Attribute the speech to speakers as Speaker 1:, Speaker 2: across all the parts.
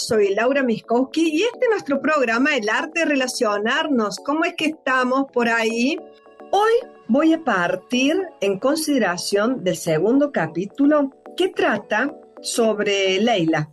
Speaker 1: soy Laura Miskowski y este es nuestro programa El arte de relacionarnos. ¿Cómo es que estamos por ahí? Hoy voy a partir en consideración del segundo capítulo que trata sobre Leila.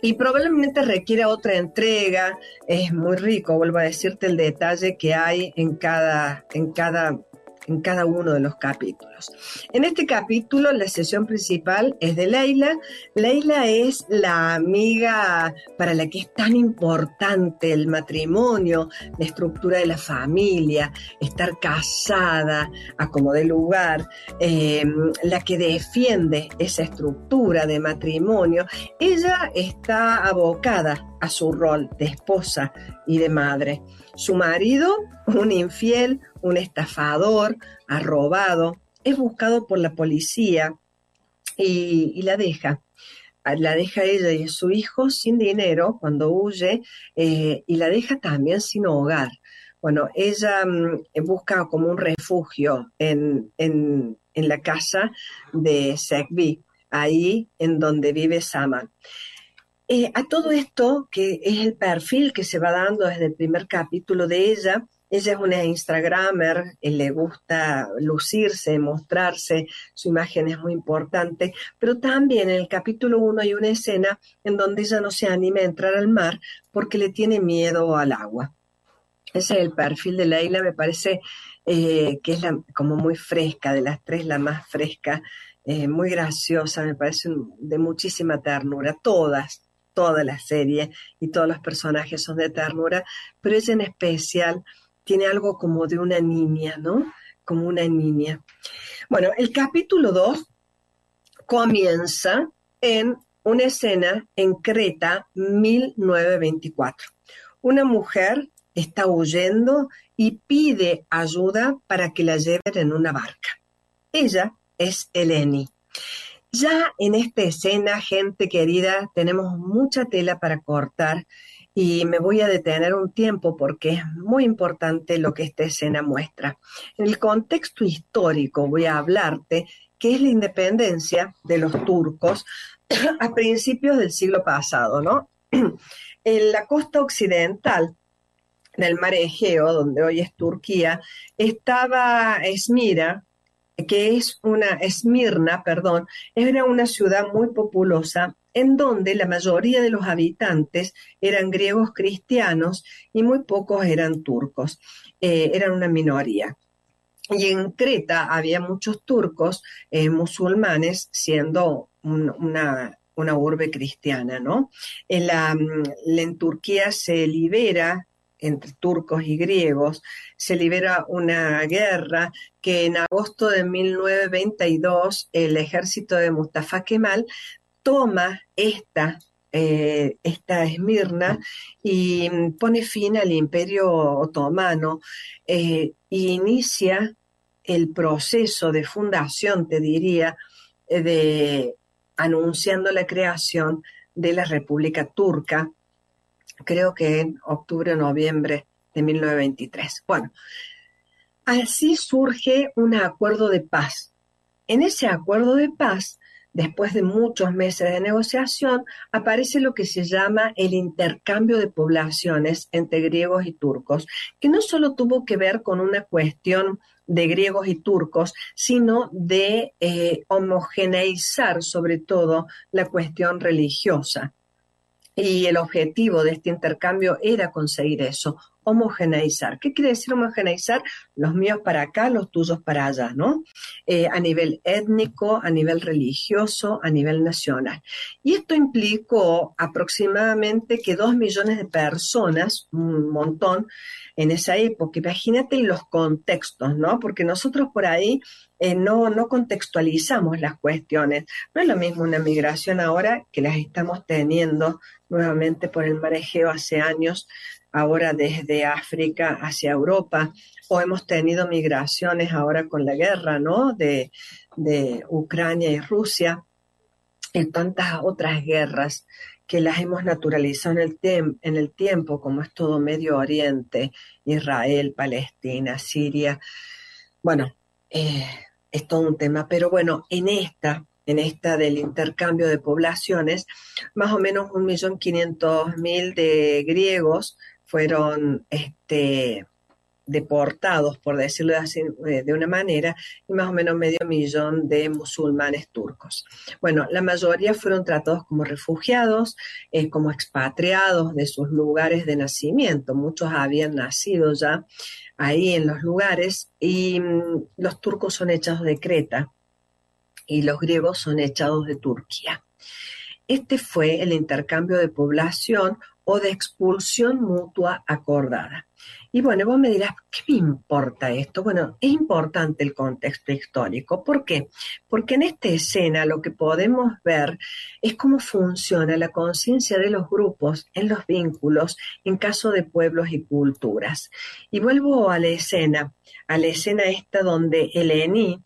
Speaker 1: Y probablemente requiere otra entrega. Es muy rico, vuelvo a decirte el detalle que hay en cada, en cada en cada uno de los capítulos. En este capítulo la sesión principal es de Leila. Leila es la amiga para la que es tan importante el matrimonio, la estructura de la familia, estar casada a como de lugar, eh, la que defiende esa estructura de matrimonio. Ella está abocada a su rol de esposa y de madre. Su marido, un infiel, un estafador, ha robado, es buscado por la policía y, la deja. La deja ella y su hijo sin dinero cuando huye eh, y la deja también sin hogar. Bueno, ella mm, busca como un refugio en, en, en la casa de Segbi, ahí en donde vive Saman. Eh, a todo esto, que es el perfil que se va dando desde el primer capítulo de ella, ella es una Instagramer, eh, le gusta lucirse, mostrarse, su imagen es muy importante, pero también en el capítulo 1 hay una escena en donde ella no se anima a entrar al mar porque le tiene miedo al agua. Ese es el perfil de Leila, me parece eh, que es la, como muy fresca, de las tres la más fresca, muy graciosa, me parece de muchísima ternura, todas, toda la serie y todos los personajes son de ternura, pero ella en especial tiene algo como de una niña, ¿no? Como una niña. Bueno, el capítulo 2 comienza en una escena en Creta 1924. Una mujer está huyendo y pide ayuda para que la lleven en una barca. Ella es Eleni. Ya en esta escena, gente querida, tenemos mucha tela para cortar y me voy a detener un tiempo porque es muy importante lo que esta escena muestra. En el contexto histórico voy a hablarte que es la independencia de los turcos a principios del siglo pasado, ¿no? En la costa occidental del mar Egeo, donde hoy es Turquía, estaba Esmira, que es una Esmirna, perdón, era una ciudad muy populosa en donde la mayoría de los habitantes eran griegos cristianos y muy pocos eran turcos, eh, eran una minoría. Y en Creta había muchos turcos eh, musulmanes siendo una, una urbe cristiana, ¿no? En, la, en Turquía se libera entre turcos y griegos, se libera una guerra que en agosto de 1922 el ejército de Mustafa Kemal toma esta, eh, esta Esmirna y pone fin al imperio otomano e inicia el proceso de fundación, te diría, de anunciando la creación de la República Turca creo que en octubre o noviembre de 1923. Bueno, así surge un acuerdo de paz. En ese acuerdo de paz, después de muchos meses de negociación, aparece lo que se llama el intercambio de poblaciones entre griegos y turcos, que no solo tuvo que ver con una cuestión de griegos y turcos, sino de eh, homogeneizar sobre todo la cuestión religiosa. Y el objetivo de este intercambio era conseguir eso, homogeneizar. ¿Qué quiere decir homogeneizar? Los míos para acá, los tuyos para allá, ¿no? Eh, a nivel étnico, a nivel religioso, a nivel nacional. Y esto implicó aproximadamente que dos millones de personas, un montón, en esa época. Imagínate los contextos, ¿no? Porque nosotros por ahí eh, no, no contextualizamos las cuestiones. No es lo mismo una migración ahora que las estamos teniendo nuevamente por el marejeo hace años, ahora desde África hacia Europa, o hemos tenido migraciones ahora con la guerra, ¿no? De, de Ucrania y Rusia, y tantas otras guerras que las hemos naturalizado en el, en el tiempo, como es todo Medio Oriente, Israel, Palestina, Siria. Bueno, eh, es todo un tema, pero bueno, en esta en esta del intercambio de poblaciones, más o menos un millón quinientos mil de griegos fueron este, deportados, por decirlo así, eh, de una manera, y más o menos medio millón de musulmanes turcos. Bueno, la mayoría fueron tratados como refugiados, eh, como expatriados de sus lugares de nacimiento. Muchos habían nacido ya ahí en los lugares y mm, los turcos son echados de Creta y los griegos son echados de Turquía. Este fue el intercambio de población o de expulsión mutua acordada. Y bueno, vos me dirás, ¿qué me importa esto? Bueno, es importante el contexto histórico. ¿Por qué? Porque en esta escena lo que podemos ver es cómo funciona la conciencia de los grupos en los vínculos en caso de pueblos y culturas. Y vuelvo a la escena, a la escena esta donde Eleni,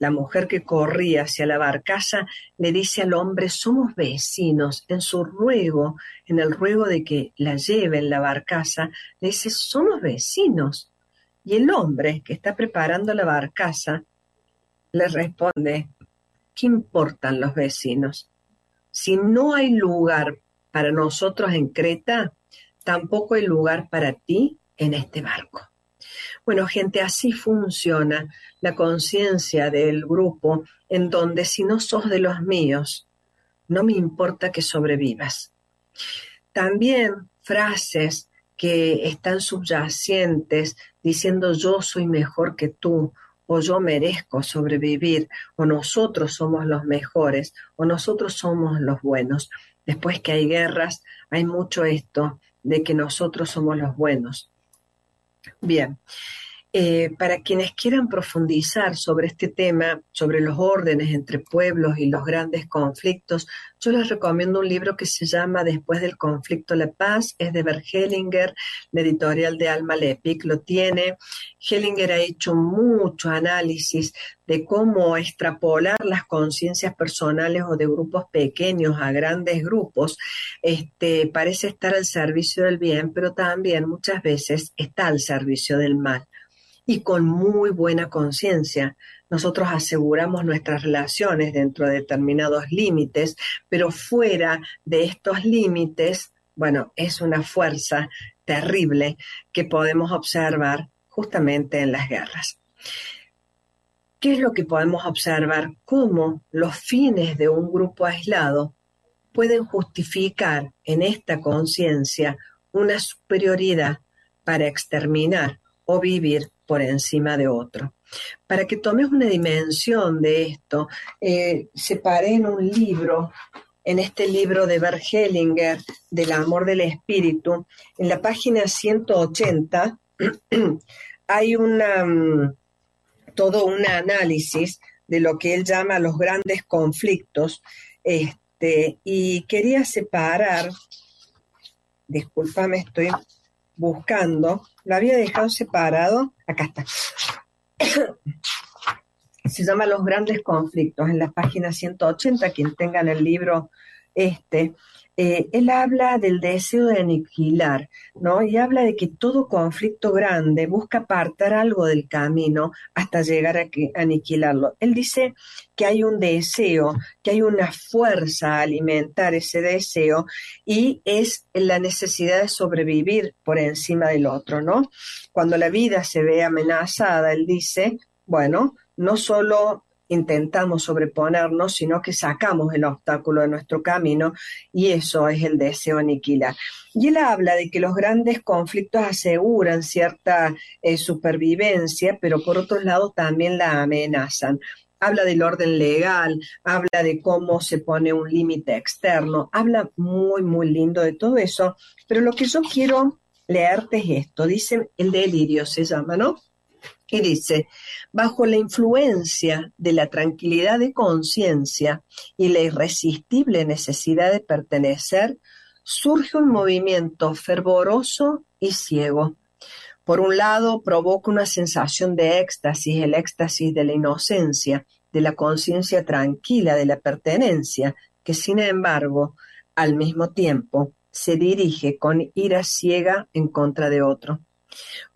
Speaker 1: la mujer que corría hacia la barcaza le dice al hombre, somos vecinos. En su ruego, en el ruego de que la lleve en la barcaza, le dice, somos vecinos. Y el hombre que está preparando la barcaza le responde, ¿qué importan los vecinos? Si no hay lugar para nosotros en Creta, tampoco hay lugar para ti en este barco. Bueno, gente, así funciona la conciencia del grupo en donde si no sos de los míos, no me importa que sobrevivas. También frases que están subyacentes diciendo yo soy mejor que tú, o yo merezco sobrevivir, o nosotros somos los mejores, o nosotros somos los buenos. Después que hay guerras, hay mucho esto de que nosotros somos los buenos. Bien, eh, para quienes quieran profundizar sobre este tema, sobre los órdenes entre pueblos y los grandes conflictos, yo les recomiendo un libro que se llama Después del conflicto la paz, es de Bert Hellinger, la editorial de Alma Lepic lo tiene. Hellinger ha hecho mucho análisis de cómo extrapolar las conciencias personales o de grupos pequeños a grandes grupos. Este, parece estar al servicio del bien, pero también muchas veces está al servicio del mal y con muy buena conciencia. Nosotros aseguramos nuestras relaciones dentro de determinados límites, pero fuera de estos límites, bueno, es una fuerza terrible que podemos observar justamente en las guerras. ¿Qué es lo que podemos observar? Cómo los fines de un grupo aislado pueden justificar en esta conciencia una superioridad para exterminar o vivir por encima de otro. Para que tomes una dimensión de esto, eh, separé en un libro, en este libro de Bert Hellinger, del amor del espíritu, en la página 180 hay una, mm, todo un análisis de lo que él llama los grandes conflictos, este, y quería separar, discúlpame, estoy buscando, lo había dejado separado, acá está. Se llama Los grandes conflictos en la página 180, quien tenga el libro este, eh, él habla del deseo de aniquilar, ¿no? Y habla de que todo conflicto grande busca apartar algo del camino hasta llegar a, aniquilarlo. Él dice que hay un deseo, que hay una fuerza a alimentar ese deseo y es la necesidad de sobrevivir por encima del otro, ¿no? Cuando la vida se ve amenazada, él dice, bueno, no solo intentamos sobreponernos, sino que sacamos el obstáculo de nuestro camino y eso es el deseo aniquilar. Y él habla de que los grandes conflictos aseguran cierta eh, supervivencia, pero por otro lado también la amenazan habla del orden legal, habla de cómo se pone un límite externo, habla muy, muy lindo de todo eso, pero lo que yo quiero leerte es esto, dice el delirio, se llama, ¿no? Y dice, bajo la influencia de la tranquilidad de conciencia y la irresistible necesidad de pertenecer, surge un movimiento fervoroso y ciego. Por un lado, provoca una sensación de éxtasis, el éxtasis de la inocencia, de la conciencia tranquila, de la pertenencia, que sin embargo, al mismo tiempo, se dirige con ira ciega en contra de otro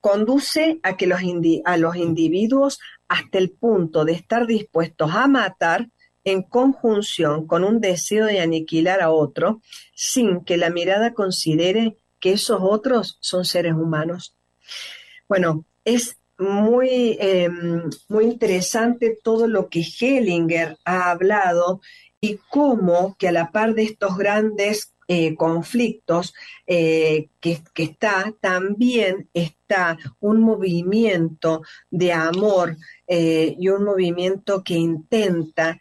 Speaker 1: conduce a que los a los individuos hasta el punto de estar dispuestos a matar en conjunción con un deseo de aniquilar a otro sin que la mirada considere que esos otros son seres humanos. Bueno, es muy, em, muy interesante todo lo que Hellinger ha hablado y cómo que a la par de estos grandes eh, conflictos eh, que, está, también está un movimiento de amor eh, y un movimiento que intenta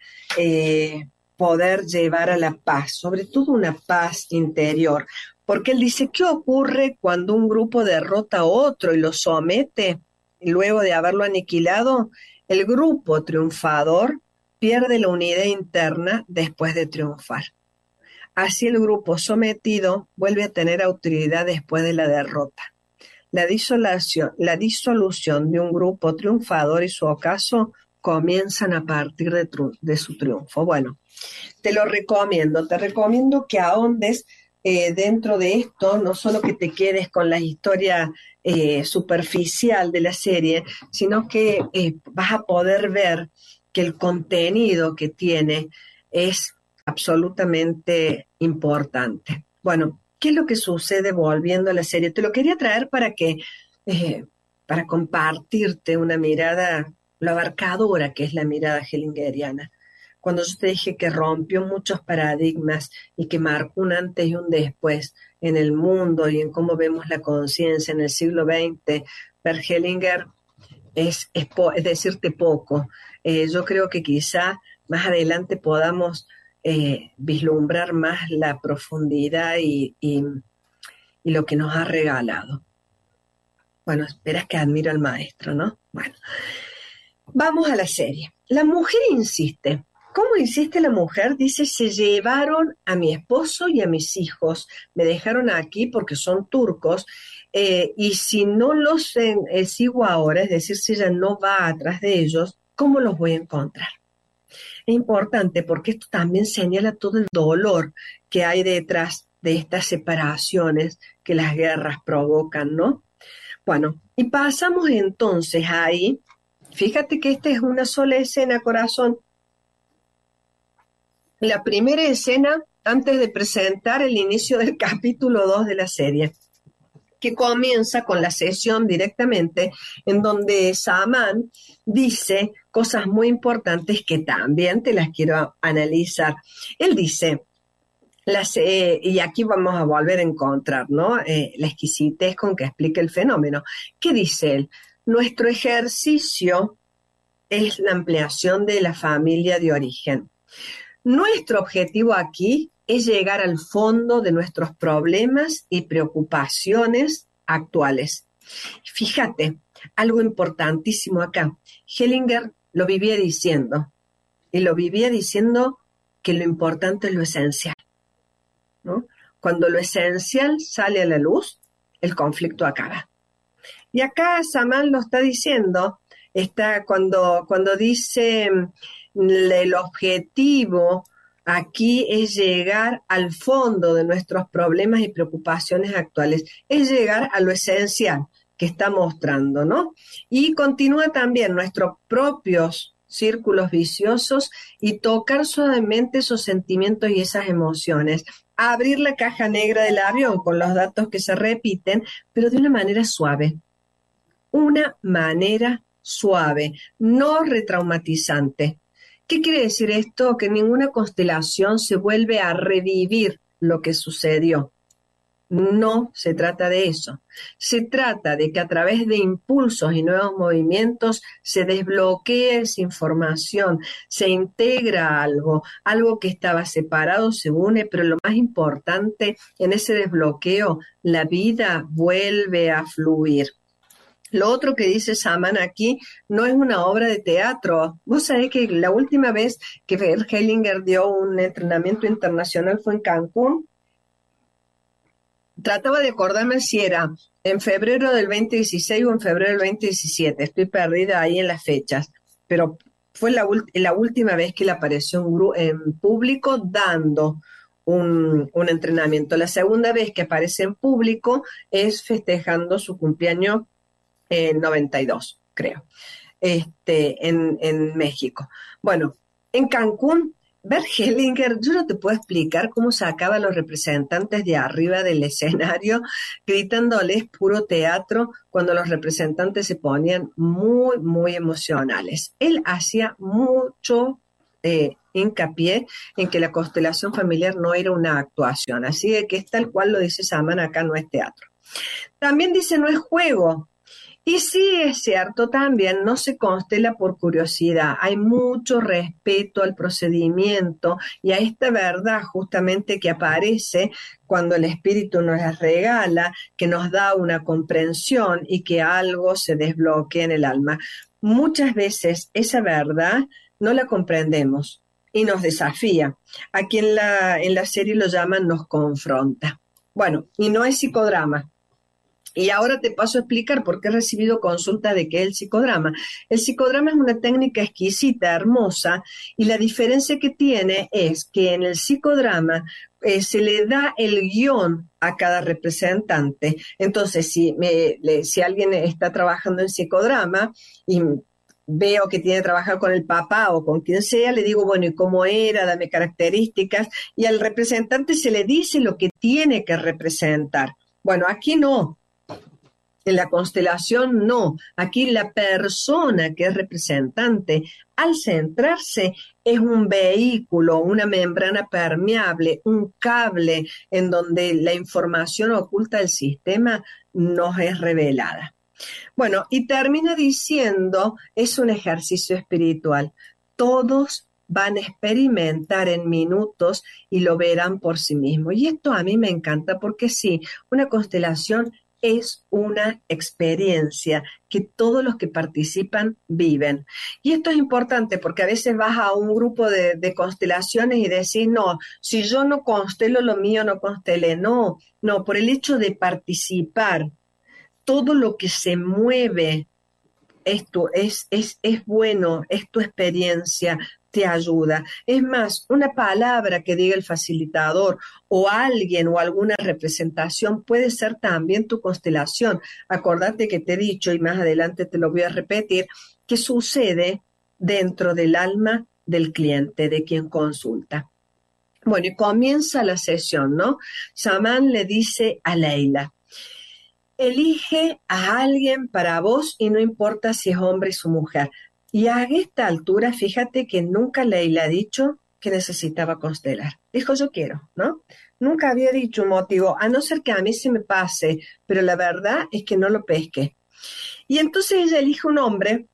Speaker 1: poder llevar a la paz, sobre todo una paz interior. Porque él dice, ¿qué ocurre cuando un grupo derrota a otro y lo somete? Luego de haberlo aniquilado, el grupo triunfador pierde la unidad interna después de triunfar. Así el grupo sometido vuelve a tener autoridad después de la derrota. La disolución, de un grupo triunfador y su ocaso comienzan a partir de, su triunfo. Bueno, te lo recomiendo, te recomiendo que ahondes eh, dentro de esto, no solo que te quedes con la historia eh, superficial de la serie, sino que eh, vas a poder ver que el contenido que tiene es absolutamente importante. Bueno, ¿qué es lo que sucede volviendo a la serie? Te lo quería traer para que, eh, para compartirte una mirada, lo abarcadora que es la mirada hellingeriana. Cuando yo te dije que rompió muchos paradigmas y que marcó un antes y un después en el mundo y en cómo vemos la conciencia en el siglo XX, Per Hellinger es, es, decirte poco. Eh, yo creo que quizá más adelante podamos eh, vislumbrar más la profundidad y, lo que nos ha regalado. Bueno, esperas que admiro al maestro, ¿no? Bueno, vamos a la serie. La mujer insiste. ¿Cómo insiste la mujer? Dice, se llevaron a mi esposo y a mis hijos, me dejaron aquí porque son turcos, eh, y si no los eh, sigo ahora, es decir, si ella no va atrás de ellos, ¿cómo los voy a encontrar? Es importante porque esto también señala todo el dolor que hay detrás de estas separaciones que las guerras provocan, ¿no? Bueno, y pasamos entonces ahí, fíjate que esta es una sola escena, corazón. La primera escena antes de presentar el inicio del capítulo 2 de la serie que comienza con la sesión directamente en donde Saman dice cosas muy importantes que también te las quiero analizar. Él dice, eh, y aquí vamos a volver a encontrar, ¿no? Eh, la exquisitez con que explica el fenómeno. ¿Qué dice él? Nuestro ejercicio es la ampliación de la familia de origen. Nuestro objetivo aquí es llegar al fondo de nuestros problemas y preocupaciones actuales. Fíjate, algo importantísimo acá. Hellinger lo vivía diciendo, y lo vivía diciendo que lo importante es lo esencial. Cuando lo esencial sale a la luz, el conflicto acaba. Y acá Saman lo está diciendo, está cuando, cuando dice mm, el objetivo Aquí es llegar al fondo de nuestros problemas y preocupaciones actuales, es llegar a lo esencial que está mostrando, ¿no? Y continúa también nuestros propios círculos viciosos y tocar suavemente esos sentimientos y esas emociones. Abrir la caja negra del avión con los datos que se repiten, pero de una manera suave. Una manera suave, no retraumatizante. ¿Qué quiere decir esto? Que ninguna constelación se vuelve a revivir lo que sucedió. No se trata de eso. Se trata de que a través de impulsos y nuevos movimientos se desbloquee esa información, se integra algo, algo que estaba separado se une, pero lo más importante en ese desbloqueo, la vida vuelve a fluir. Lo otro que dice Saman aquí no es una obra de teatro. Vos sabés que la última vez que Hellinger dio un entrenamiento internacional fue en Cancún. Trataba de acordarme si era en febrero del 2016 o en febrero del 2017. Estoy perdida ahí en las fechas. Pero fue la, última vez que le apareció en público dando un, entrenamiento. La segunda vez que aparece en público es festejando su cumpleaños en 92, creo, este, en, en México. Bueno, En Cancún, Bert Hellinger, yo no te puedo explicar cómo sacaba a los representantes de arriba del escenario gritándoles puro teatro cuando los representantes se ponían muy, muy emocionales. Él hacía mucho eh, hincapié en que la constelación familiar no era una actuación, así que es tal cual lo dice Saman, acá no es teatro. También dice no es juego, y sí es cierto también, no se constela por curiosidad, hay mucho respeto al procedimiento y a esta verdad justamente que aparece cuando el espíritu nos la regala, que nos da una comprensión y que algo se desbloquea en el alma. Muchas veces esa verdad no la comprendemos y nos desafía. Aquí en la, en la serie lo llaman nos confronta. Bueno, y no es psicodrama, y ahora te paso a explicar por qué he recibido consulta de qué es el psicodrama. El psicodrama es una técnica exquisita, hermosa, y la diferencia que tiene es que en el psicodrama eh, se le da el guion a cada representante. Entonces, si, si alguien está trabajando en psicodrama y veo que tiene que trabajar con el papá o con quien sea, le digo, bueno, ¿y cómo era? Dame características. Y al representante se le dice lo que tiene que representar. Bueno, aquí no. En la constelación no, aquí la persona que es representante, al centrarse, es un vehículo, una membrana permeable, un cable en donde la información oculta del sistema nos es revelada. Bueno, y termina diciendo, es un ejercicio espiritual. Todos van a experimentar en minutos y lo verán por sí mismos. Y esto a mí me encanta porque sí, una constelación es una experiencia que todos los que participan viven. Y esto es importante porque a veces vas a un grupo de, constelaciones y decís, no, si yo no constelo lo mío, no constele. No, no, por el hecho de participar, todo lo que se mueve esto es, es, es bueno, es tu experiencia, te ayuda. Es más, una palabra que diga el facilitador o alguien o alguna representación puede ser también tu constelación. Acordate que te he dicho, y más adelante te lo voy a repetir, que sucede dentro del alma del cliente, de quien consulta. Bueno, y comienza la sesión, ¿no? Saman le dice a Leila, elige a alguien para vos y no importa si es hombre o mujer. Y a esta altura, fíjate que nunca le ha dicho que necesitaba constelar. Dijo, yo quiero, ¿no? Nunca había dicho un motivo, a no ser que a mí se me pase, pero la verdad es que no lo pesque. Y entonces ella elige un hombre,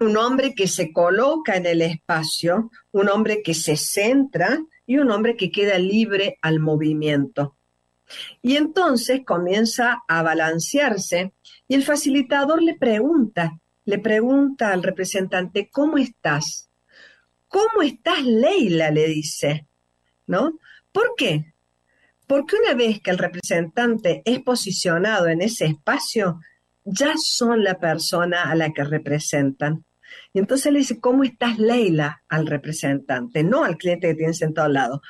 Speaker 1: un hombre que se coloca en el espacio, un hombre que se centra y un hombre que queda libre al movimiento. Y entonces comienza a balancearse y el facilitador le pregunta, le pregunta al representante, ¿cómo estás? ¿Cómo estás, Leila? le dice, ¿no? ¿Por qué? Porque una vez que el representante es posicionado en ese espacio, ya son la persona a la que representan. Y entonces le dice, ¿cómo estás, Leila? al representante, no al cliente que tiene sentado al lado.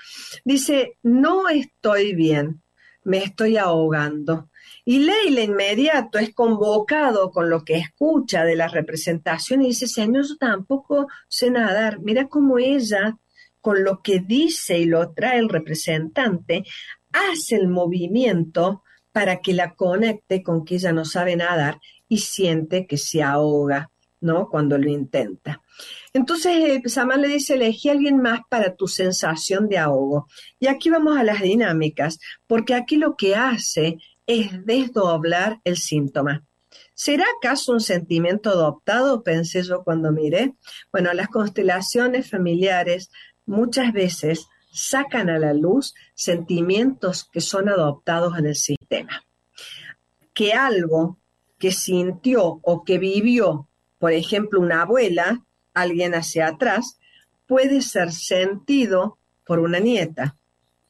Speaker 1: Dice, no estoy bien, me estoy ahogando. Y Leila inmediato es convocado con lo que escucha de la representación y dice, Señor, yo tampoco sé nadar. Mira cómo ella, con lo que dice y lo trae el representante, hace el movimiento para que la conecte con que ella no sabe nadar y siente que se ahoga, ¿no? Cuando lo intenta. Entonces, eh, Saman le dice, elegí a alguien más para tu sensación de ahogo. Y aquí vamos a las dinámicas, porque aquí lo que hace es desdoblar el síntoma. ¿Será acaso un sentimiento adoptado? Pensé yo cuando miré. Bueno, las constelaciones familiares muchas veces sacan a la luz sentimientos que son adoptados en el sistema. Que algo que sintió o que vivió, por ejemplo, una abuela, alguien hacia atrás, puede ser sentido por una nieta,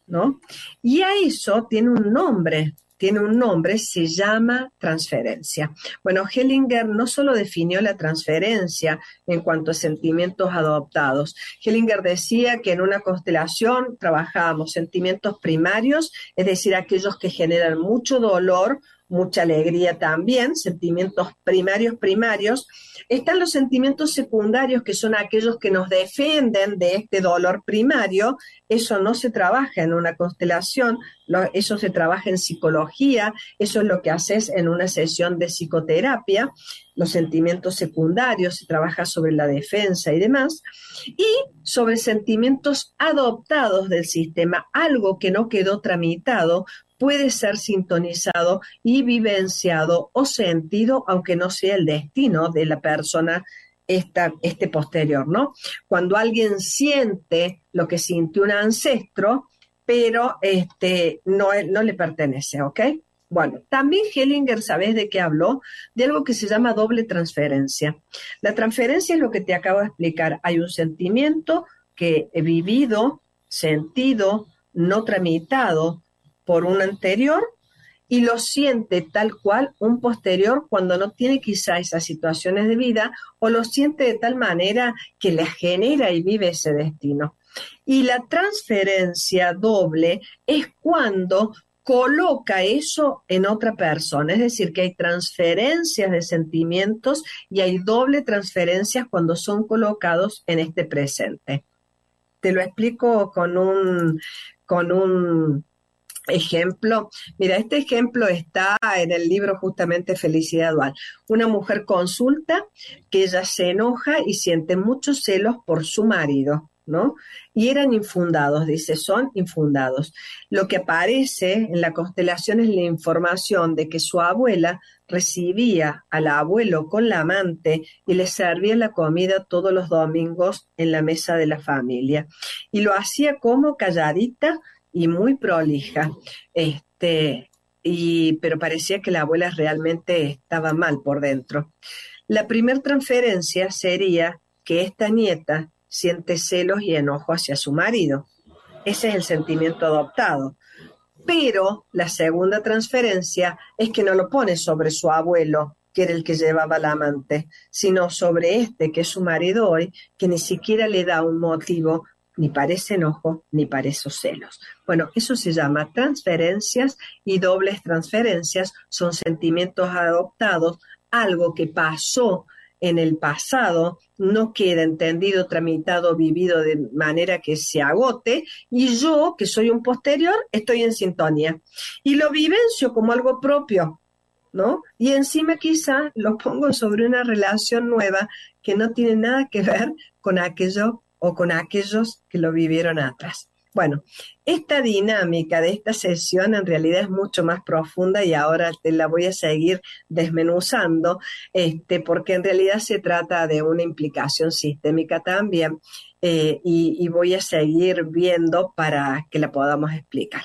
Speaker 1: ¿no? Y a eso tiene un nombre, tiene un nombre, se llama transferencia. Bueno, Hellinger no solo definió la transferencia en cuanto a sentimientos adoptados. Hellinger decía que en una constelación trabajábamos sentimientos primarios, es decir, aquellos que generan mucho dolor mucha alegría también, sentimientos primarios, primarios. Están los sentimientos secundarios, que son aquellos que nos defienden de este dolor primario. Eso no se trabaja en una constelación, eso se trabaja en psicología, eso es lo que haces en una sesión de psicoterapia. Los sentimientos secundarios, se trabaja sobre la defensa y demás. Y sobre sentimientos adoptados del sistema, algo que no quedó tramitado, puede ser sintonizado y vivenciado o sentido, aunque no sea el destino de la persona esta, este posterior, ¿no? Cuando alguien siente lo que sintió un ancestro, pero este, no, no le pertenece, ¿ok? Bueno, también Hellinger, ¿sabes de qué habló? De algo que se llama doble transferencia. La transferencia es lo que te acabo de explicar. Hay un sentimiento que he vivido, sentido, no tramitado, por un anterior y lo siente tal cual un posterior cuando no tiene quizá esas situaciones de vida o lo siente de tal manera que le genera y vive ese destino. Y la transferencia doble es cuando coloca eso en otra persona, es decir, que hay transferencias de sentimientos y hay doble transferencias cuando son colocados en este presente. Te lo explico con un, con un ejemplo, mira, este ejemplo está en el libro justamente Felicidad Dual. Una mujer consulta que ella se enoja y siente muchos celos por su marido, Y eran infundados, dice, son infundados. Lo que aparece en la constelación es la información de que su abuela recibía al abuelo con la amante y le servía la comida todos los domingos en la mesa de la familia. Y lo hacía como calladita, y muy prolija. Este, y, pero parecía que la abuela realmente estaba mal por dentro. La primera transferencia sería que esta nieta siente celos y enojo hacia su marido. Ese es el sentimiento adoptado. Pero la segunda transferencia es que no lo pone sobre su abuelo, que era el que llevaba la amante, sino sobre este, que es su marido hoy, que ni siquiera le da un motivo ni parece enojo, ni parece celos. Bueno, eso se llama transferencias y dobles transferencias son sentimientos adoptados, algo que pasó en el pasado no queda entendido, tramitado, vivido de manera que se agote y yo, que soy un posterior, estoy en sintonía y lo vivencio como algo propio, ¿no? Y encima quizá lo pongo sobre una relación nueva que no tiene nada que ver con aquello o con aquellos que lo vivieron atrás. Bueno, esta dinámica de esta sesión en realidad es mucho más profunda y ahora te la voy a seguir desmenuzando, este, porque en realidad se trata de una implicación sistémica también eh, y, y voy a seguir viendo para que la podamos explicar.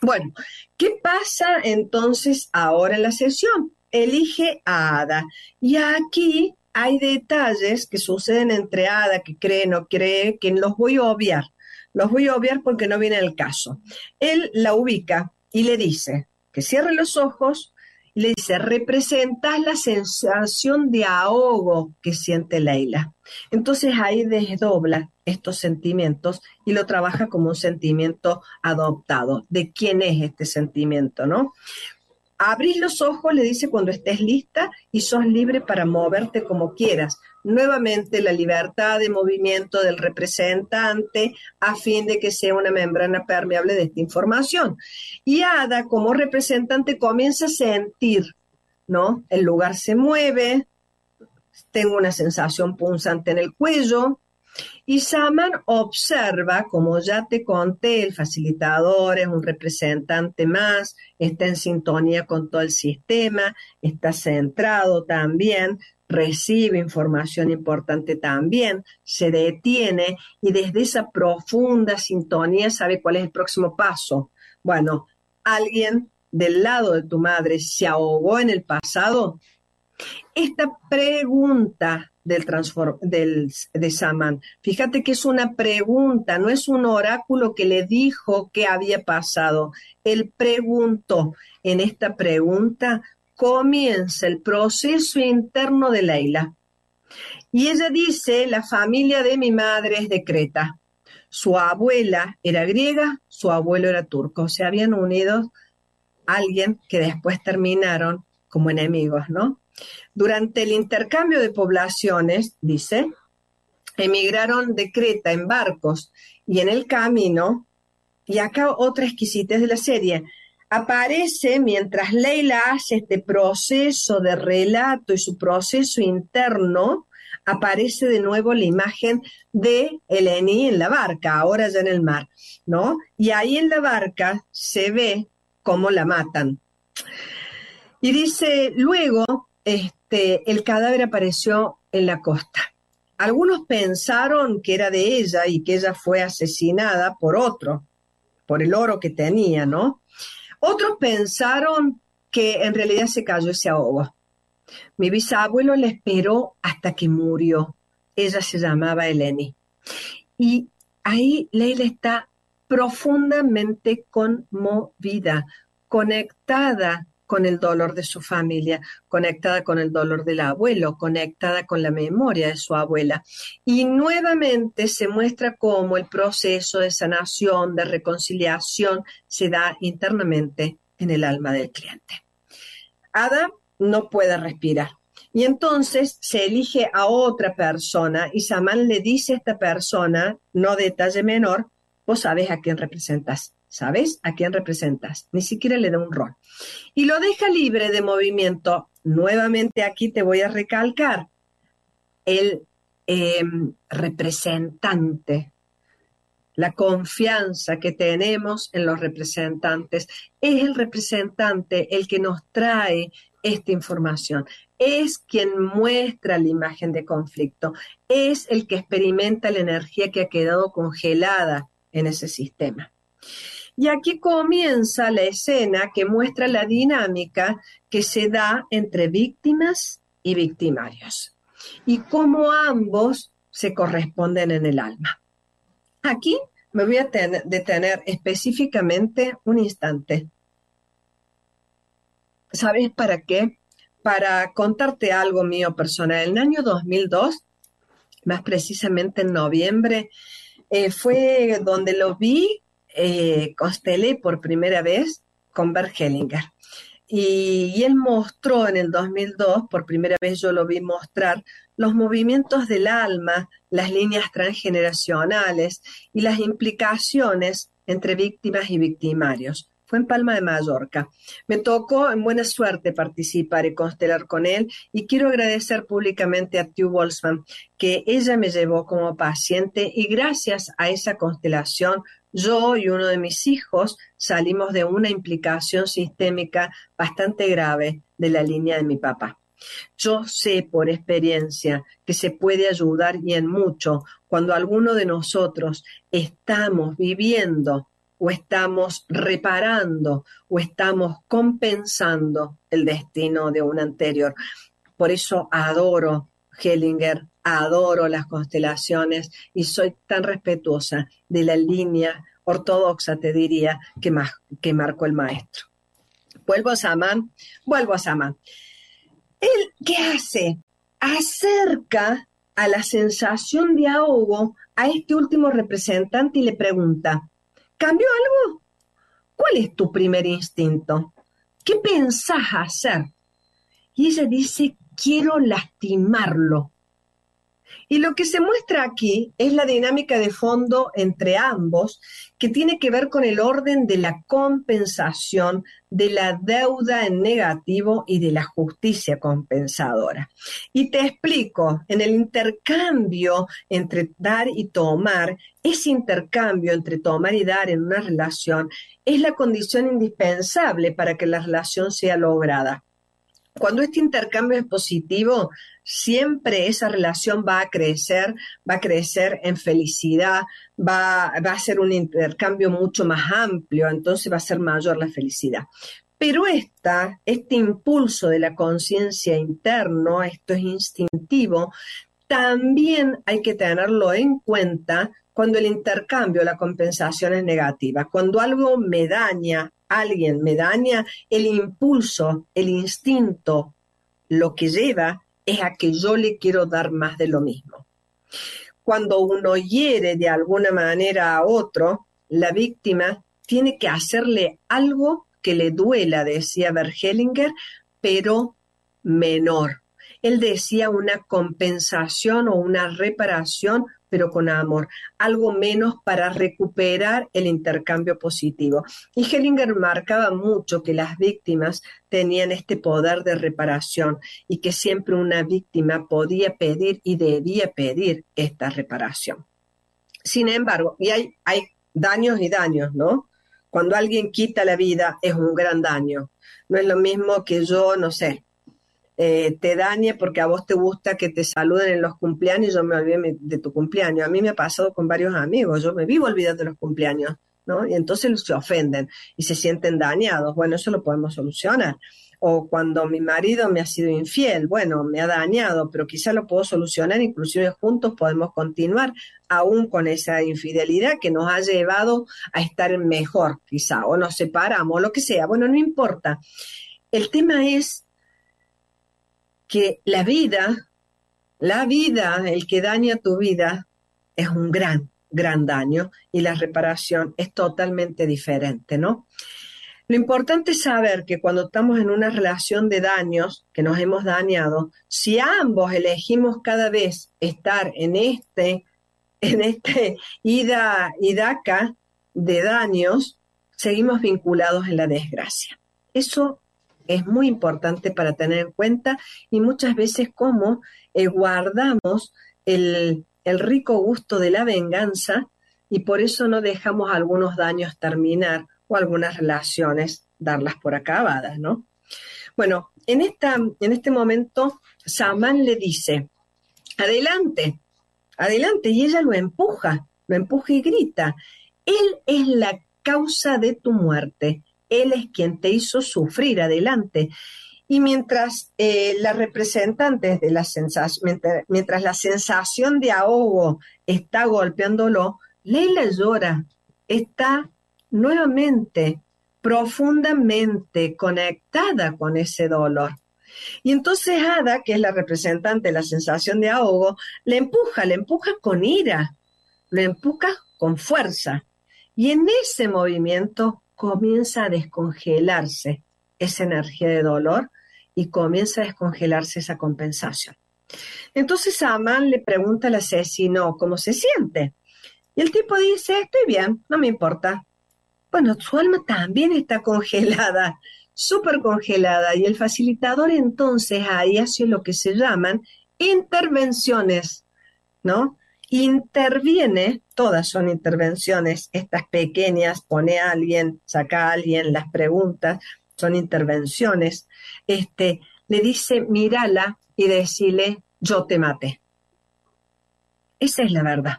Speaker 1: Bueno, ¿qué pasa entonces ahora en la sesión? Elige a Ada. Y aquí hay detalles que suceden entre Ada, que cree, no cree, que los voy a obviar. Los voy a obviar porque no viene el caso. Él la ubica y le dice que cierre los ojos y le dice, representas la sensación de ahogo que siente Leila. Entonces ahí desdobla estos sentimientos y lo trabaja como un sentimiento adoptado. ¿De quién es este sentimiento, no? Abrís los ojos, le dice cuando estés lista y sos libre para moverte como quieras. Nuevamente la libertad de movimiento del representante a fin de que sea una membrana permeable de esta información. Y Ada como representante comienza a sentir, ¿no? El lugar se mueve, tengo una sensación punzante en el cuello, y Saman observa, como ya te conté, el facilitador es un representante más, está en sintonía con todo el sistema, está centrado también, recibe información importante también, se detiene y desde esa profunda sintonía sabe cuál es el próximo paso. Bueno, alguien del lado de tu madre se ahogó en el pasado. Esta pregunta del, del de Saman. Fíjate que es una pregunta, no es un oráculo que le dijo qué había pasado. Él preguntó. En esta pregunta comienza el proceso interno de Leila. Y ella dice, la familia de mi madre es de Creta. Su abuela era griega, su abuelo era turco. Se habían unido alguien que después terminaron como enemigos, ¿no? Durante el intercambio de poblaciones, dice, emigraron de Creta en barcos y en el camino, y acá otra exquisitez de la serie, aparece mientras Leila hace este proceso de relato y su proceso interno, aparece de nuevo la imagen de Eleni en la barca, ahora ya en el mar, ¿no? Y ahí en la barca se ve cómo la matan. Y dice, luego, este, el cadáver apareció en la costa. Algunos pensaron que era de ella y que ella fue asesinada por otro, por el oro que tenía, ¿no? Otros pensaron que en realidad se cayó ese ahogo. Mi bisabuelo la esperó hasta que murió. Ella se llamaba Eleni. Y ahí Leila está profundamente conmovida, conectada con el dolor de su familia, conectada con el dolor del abuelo, conectada con la memoria de su abuela. Y nuevamente se muestra cómo el proceso de sanación, de reconciliación, se da internamente en el alma del cliente. Ada no puede respirar. Y entonces se elige a otra persona y Samán le dice a esta persona, no detalle menor, vos sabes a quién representas. ¿Sabes a quién representas? Ni siquiera le da un rol. Y lo deja libre de movimiento. Nuevamente aquí te voy a recalcar. El em, representante, la confianza que tenemos en los representantes, es el representante el que nos trae esta información, es quien muestra la imagen de conflicto, es el que experimenta la energía que ha quedado congelada en ese sistema. Y aquí comienza la escena que muestra la dinámica que se da entre víctimas y victimarios y cómo ambos se corresponden en el alma. Aquí me voy a detener específicamente un instante. ¿Sabes para qué? Para contarte algo mío personal. En el año 2002, más precisamente en noviembre, eh, fue donde lo vi eh, por primera vez con Bert Hellinger. Y, él mostró en el 2002, por primera vez yo lo vi mostrar, los movimientos del alma, las líneas transgeneracionales y las implicaciones entre víctimas y victimarios. Fue en Palma de Mallorca. Me tocó en buena suerte participar y constelar con él y quiero agradecer públicamente a Tiu Wolfsman que ella me llevó como paciente y gracias a esa constelación yo y uno de mis hijos salimos de una implicación sistémica bastante grave de la línea de mi papá. Yo sé por experiencia que se puede ayudar y en mucho cuando alguno de nosotros estamos viviendo o estamos reparando o estamos compensando el destino de un anterior. Por eso adoro Hellinger, adoro las constelaciones y soy tan respetuosa de la línea ortodoxa, te diría, que, más, que marcó el maestro. Vuelvo a Samán, vuelvo a Samán. Él, ¿qué hace? Acerca a la sensación de ahogo a este último representante y le pregunta, ¿cambió algo? ¿Cuál es tu primer instinto? ¿Qué pensás hacer? Y ella dice, quiero lastimarlo. Y lo que se muestra aquí es la dinámica de fondo entre ambos, que tiene que ver con el orden de la compensación de la deuda en negativo y de la justicia compensadora. Y te explico, en el intercambio entre dar y tomar, ese intercambio entre tomar y dar en una relación es la condición indispensable para que la relación sea lograda. Cuando este intercambio es positivo, siempre esa relación va a crecer, va a crecer en felicidad, va, a ser un intercambio mucho más amplio, entonces va a ser mayor la felicidad. Pero esta, este impulso de la conciencia interno, esto es instintivo, también hay que tenerlo en cuenta cuando el intercambio, la compensación es negativa. Cuando algo me daña alguien me daña, el impulso, el instinto, lo que lleva es a que yo le quiero dar más de lo mismo. Cuando uno hiere de alguna manera a otro, la víctima tiene que hacerle algo que le duela, decía Bergelinger, pero menor. Él decía una compensación o una reparación, pero con amor, algo menos para recuperar el intercambio positivo. Y Hellinger marcaba mucho que las víctimas tenían este poder de reparación y que siempre una víctima podía pedir y debía pedir esta reparación. Sin embargo, y hay, hay daños y daños, ¿no? Cuando alguien quita la vida es un gran daño. No es lo mismo que yo, no sé, eh, te dañe porque a vos te gusta que te saluden en los cumpleaños yo me olvidé de tu cumpleaños. A mí me ha pasado con varios amigos, yo me vivo olvidando de los cumpleaños, ¿no? Y entonces se ofenden y se sienten dañados. Bueno, eso lo podemos solucionar. O cuando mi marido me ha sido infiel, bueno, me ha dañado, pero quizá lo puedo solucionar, inclusive juntos podemos continuar aún con esa infidelidad que nos ha llevado a estar mejor, quizá, o nos separamos, o lo que sea. Bueno, no importa. El tema es que la vida, la vida, el que daña tu vida, es un gran, gran daño y la reparación es totalmente diferente, ¿no? Lo importante es saber que cuando estamos en una relación de daños, que nos hemos dañado, si ambos elegimos cada vez estar en este, en este ida y daca de daños, seguimos vinculados en la desgracia. Eso es muy importante para tener en cuenta y muchas veces como eh, guardamos el, el rico gusto de la venganza y por eso no dejamos algunos daños terminar o algunas relaciones darlas por acabadas, ¿no? Bueno, en, esta, en este momento Samán le dice, adelante, adelante, y ella lo empuja, lo empuja y grita, Él es la causa de tu muerte, él es quien te hizo sufrir adelante. Y mientras eh, las representantes de la sensación, mientras, la sensación de ahogo está golpeándolo, Leila llora, está nuevamente profundamente conectada con ese dolor. Y entonces Ada, que es la representante de la sensación de ahogo, le empuja, le empuja con ira, le empuja con fuerza. Y en ese movimiento comienza a descongelarse esa energía de dolor y comienza a descongelarse esa compensación. Entonces Amán le pregunta al asesino cómo se siente. Y el tipo dice, estoy bien, no me importa. Bueno, su alma también está congelada, súper congelada. Y el facilitador entonces ahí hace lo que se llaman intervenciones, ¿no? Interviene, todas son intervenciones, estas pequeñas, pone a alguien, saca a alguien, las preguntas, son intervenciones, este, le dice, mírala y decile, yo te maté. Esa es la verdad.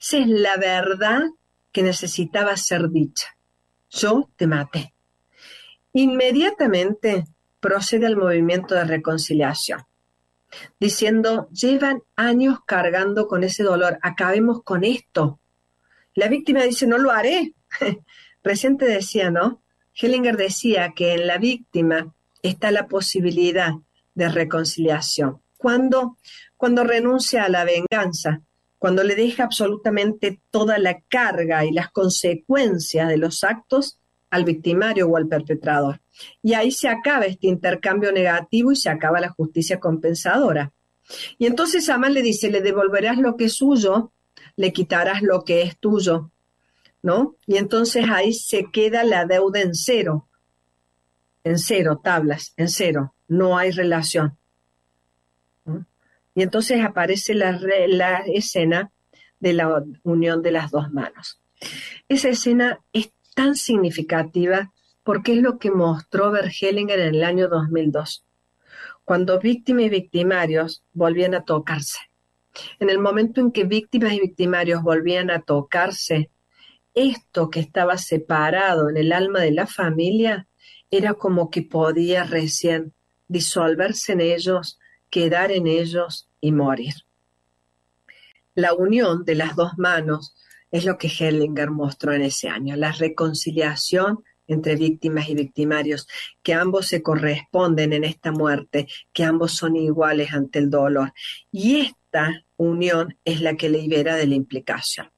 Speaker 1: Esa es la verdad que necesitaba ser dicha. Yo te maté. Inmediatamente procede al movimiento de reconciliación diciendo, llevan años cargando con ese dolor, acabemos con esto. La víctima dice, no lo haré. Reciente decía, ¿no? Hellinger decía que en la víctima está la posibilidad de reconciliación. Cuando, cuando renuncia a la venganza, cuando le deja absolutamente toda la carga y las consecuencias de los actos al victimario o al perpetrador. Y ahí se acaba este intercambio negativo y se acaba la justicia compensadora. Y entonces Amán le dice, le devolverás lo que es suyo, le quitarás lo que es tuyo, ¿no? Y entonces ahí se queda la deuda en cero, en cero, tablas, en cero, no hay relación. Y entonces aparece la, la escena de la unión de las dos manos. Esa escena es tan significativa porque es lo que mostró Bergelinger en el año 2002, cuando víctimas y victimarios volvían a tocarse. En el momento en que víctimas y victimarios volvían a tocarse, esto que estaba separado en el alma de la familia era como que podía recién disolverse en ellos, quedar en ellos y morir. La unión de las dos manos es lo que Hellinger mostró en ese año, la reconciliación entre víctimas y victimarios, que ambos se corresponden en esta muerte, que ambos son iguales ante el dolor. Y esta unión es la que libera de la implicación.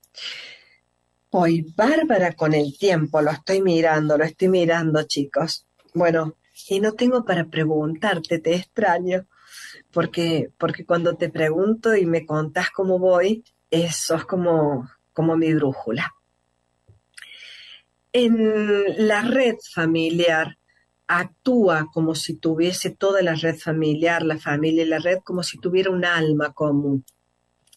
Speaker 1: Hoy, bárbara con el tiempo, lo estoy mirando, lo estoy mirando, chicos. Bueno, y no tengo para preguntarte, te extraño, porque, porque cuando te pregunto y me contás cómo voy, eso es como, como mi brújula. En la red familiar actúa como si tuviese toda la red familiar, la familia y la red, como si tuviera un alma común.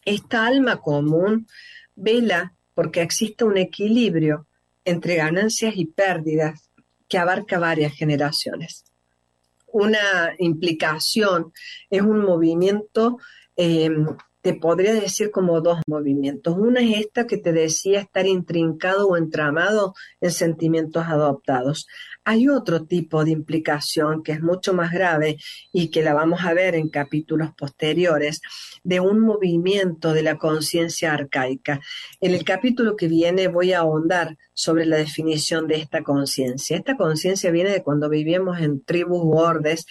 Speaker 1: Esta alma común vela porque existe un equilibrio entre ganancias y pérdidas que abarca varias generaciones. Una implicación es un movimiento, eh, te podría decir como dos movimientos. Una es esta que te decía estar intrincado o entramado en sentimientos adoptados. Hay otro tipo de implicación que es mucho más grave y que la vamos a ver en capítulos posteriores, de un movimiento de la conciencia arcaica. En el capítulo que viene voy a ahondar sobre la definición de esta conciencia. Esta conciencia viene de cuando vivíamos en tribus gordes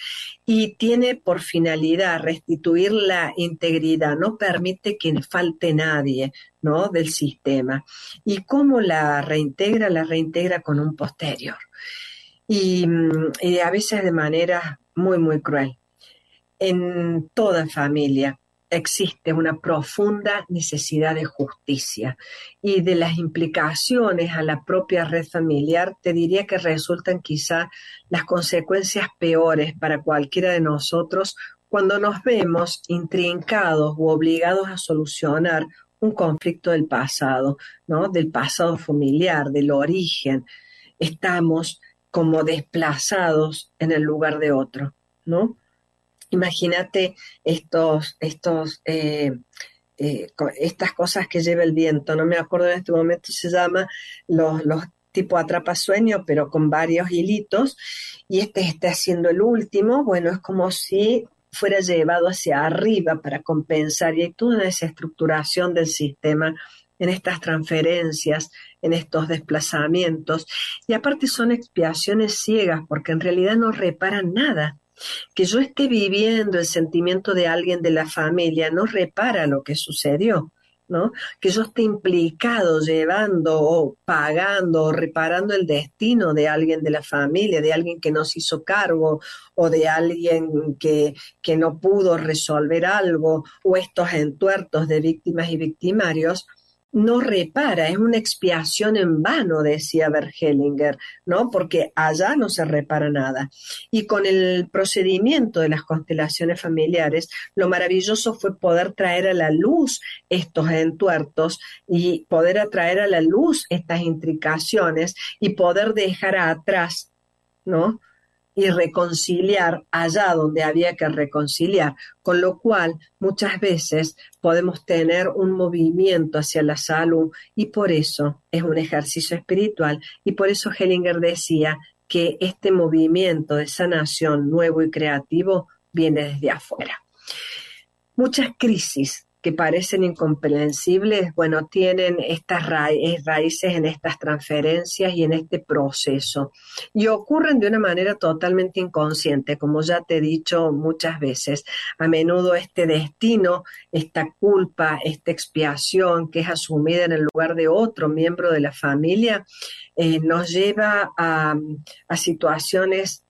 Speaker 1: y tiene por finalidad restituir la integridad, no permite que falte nadie, ¿no? del sistema. ¿Y cómo la reintegra? La reintegra con un posterior. Mm, y, a veces de manera muy, muy cruel. En toda familia existe una profunda necesidad de justicia y de las implicaciones a la propia red familiar, te diría que resultan quizá las consecuencias peores para cualquiera de nosotros cuando nos vemos intrincados u obligados a solucionar un conflicto del pasado, ¿no? Del pasado familiar, del origen. Estamos como desplazados en el lugar de otro, ¿no? Imagínate estos, estos, eh, eh, estas cosas que lleva el viento, no me acuerdo en este momento, se llama los, los tipo atrapasueño, pero con varios hilitos, y este está haciendo el último, bueno, es como si fuera llevado hacia arriba para compensar, y hay toda esa estructuración del sistema en estas transferencias, en estos desplazamientos. Y aparte son expiaciones ciegas porque en realidad no reparan nada. Que yo esté viviendo el sentimiento de alguien de la familia no repara lo que sucedió. ¿no? Que yo esté implicado llevando o pagando o reparando el destino de alguien de la familia, de alguien que nos hizo cargo o de alguien que, que no pudo resolver algo o estos entuertos de víctimas y victimarios, no repara, es una expiación en vano, decía Bergelinger, ¿no? Porque allá no se repara nada. Y con el procedimiento de las constelaciones familiares, lo maravilloso fue poder traer a la luz estos entuertos y poder atraer a la luz estas intricaciones y poder dejar atrás, ¿no? Y reconciliar allá donde había que reconciliar, con lo cual muchas veces podemos tener un movimiento hacia la salud y por eso es un ejercicio espiritual y por eso Hellinger decía que este movimiento de sanación nuevo y creativo viene desde afuera. Muchas crisis que parecen incomprensibles, bueno, tienen estas raíces en estas transferencias y en este proceso. Y ocurren de una manera totalmente inconsciente, como ya te he dicho muchas veces. A menudo este destino, esta culpa, esta expiación que es asumida en el lugar de otro miembro de la familia, eh, nos lleva a, a situaciones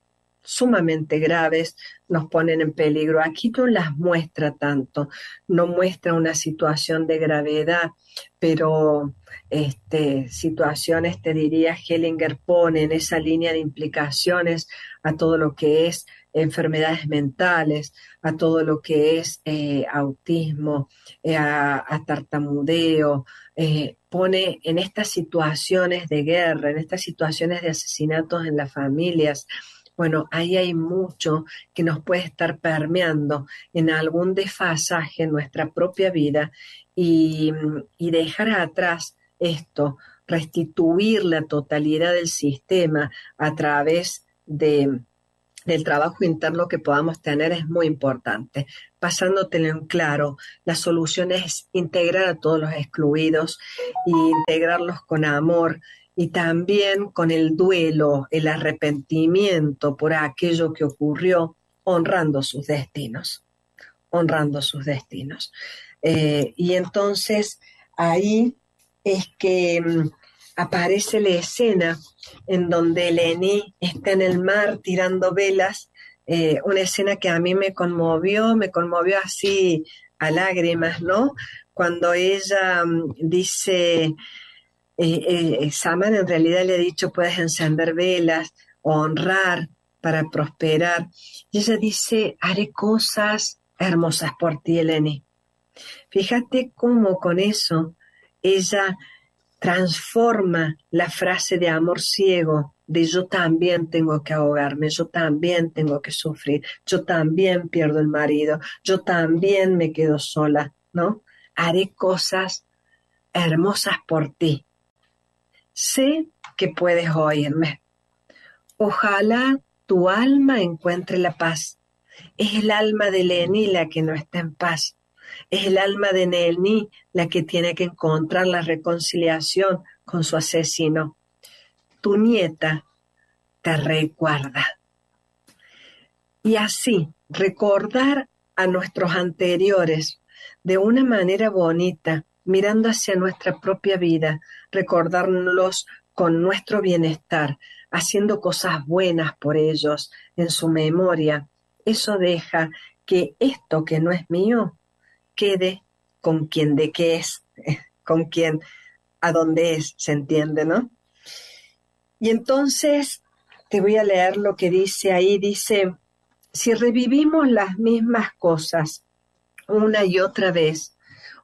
Speaker 1: sumamente graves nos ponen en peligro. Aquí no las muestra tanto, no muestra una situación de gravedad, pero este, situaciones, te diría, Hellinger pone en esa línea de implicaciones a todo lo que es enfermedades mentales, a todo lo que es eh, autismo, eh, a, tartamudeo, eh, pone en estas situaciones de guerra, en estas situaciones de asesinatos en las familias, bueno, ahí hay mucho que nos puede estar permeando en algún desfasaje en nuestra propia vida y, dejar atrás esto, restituir la totalidad del sistema a través de, del trabajo interno que podamos tener es muy importante. Pasándotelo en claro, la solución es integrar a todos los excluidos y integrarlos con amor, y también con el duelo, el arrepentimiento por aquello que ocurrió, honrando sus destinos, honrando sus destinos. Eh, y entonces ahí es que mm, aparece la escena en donde Eleni está en el mar tirando velas, eh, una escena que a mí me conmovió, me conmovió así a lágrimas, ¿no? Cuando ella mm, dice, eh, eh, Saman en realidad le ha dicho, puedes encender velas, honrar para prosperar. Y ella dice, haré cosas hermosas por ti, Eleni. Fíjate cómo con eso ella transforma la frase de amor ciego de yo también tengo que ahogarme, yo también tengo que sufrir, yo también pierdo el marido, yo también me quedo sola, ¿no? Haré cosas hermosas por ti. Sé que puedes oírme. Ojalá tu alma encuentre la paz. Es el alma de Leni la que no está en paz. Es el alma de Nelni la que tiene que encontrar la reconciliación con su asesino. Tu nieta te recuerda. Y así, recordar a nuestros anteriores de una manera bonita, mirando hacia nuestra propia vida, recordarlos con nuestro bienestar, haciendo cosas buenas por ellos en su memoria. Eso deja que esto que no es mío quede con quien de qué es, con quien a dónde es, se entiende, ¿no? Y entonces te voy a leer lo que dice ahí, dice, si revivimos las mismas cosas una y otra vez,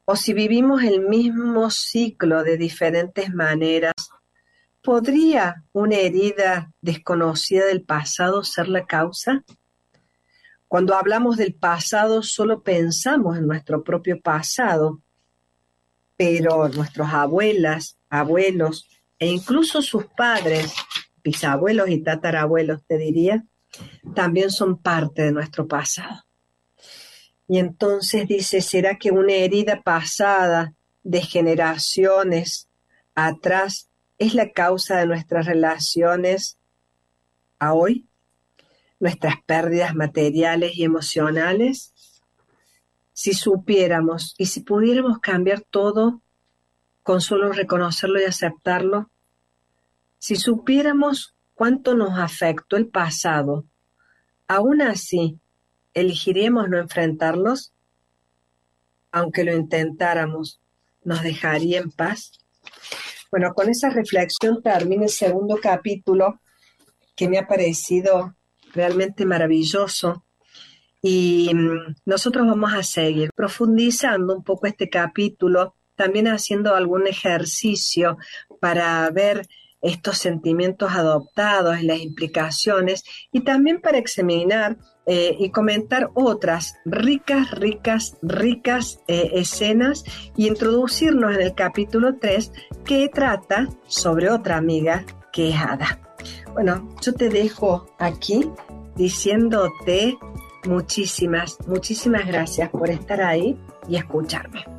Speaker 1: o si vivimos el mismo ciclo de diferentes maneras, ¿podría una herida desconocida del pasado ser la causa? Cuando hablamos del pasado solo pensamos en nuestro propio pasado, pero nuestros abuelas, abuelos e incluso sus padres, bisabuelos y tatarabuelos, te diría, también son parte de nuestro pasado. Y entonces dice, ¿será que una herida pasada de generaciones atrás es la causa de nuestras relaciones a hoy? nuestras pérdidas materiales y emocionales? Si supiéramos y si pudiéramos cambiar todo con solo reconocerlo y aceptarlo, si supiéramos cuánto nos afectó el pasado, aún así, ¿elegiríamos no enfrentarlos? Aunque lo intentáramos, ¿nos dejaría en paz? Bueno, con esa reflexión termina el segundo capítulo que me ha parecido realmente maravilloso. Y mm, nosotros vamos a seguir profundizando un poco este capítulo, también haciendo algún ejercicio para ver estos sentimientos adoptados, las implicaciones y también para examinar eh, y comentar otras ricas, ricas, ricas eh, escenas y introducirnos en el capítulo 3 que trata sobre otra amiga que es Ada. Bueno, yo te dejo aquí diciéndote muchísimas, muchísimas gracias por estar ahí y escucharme.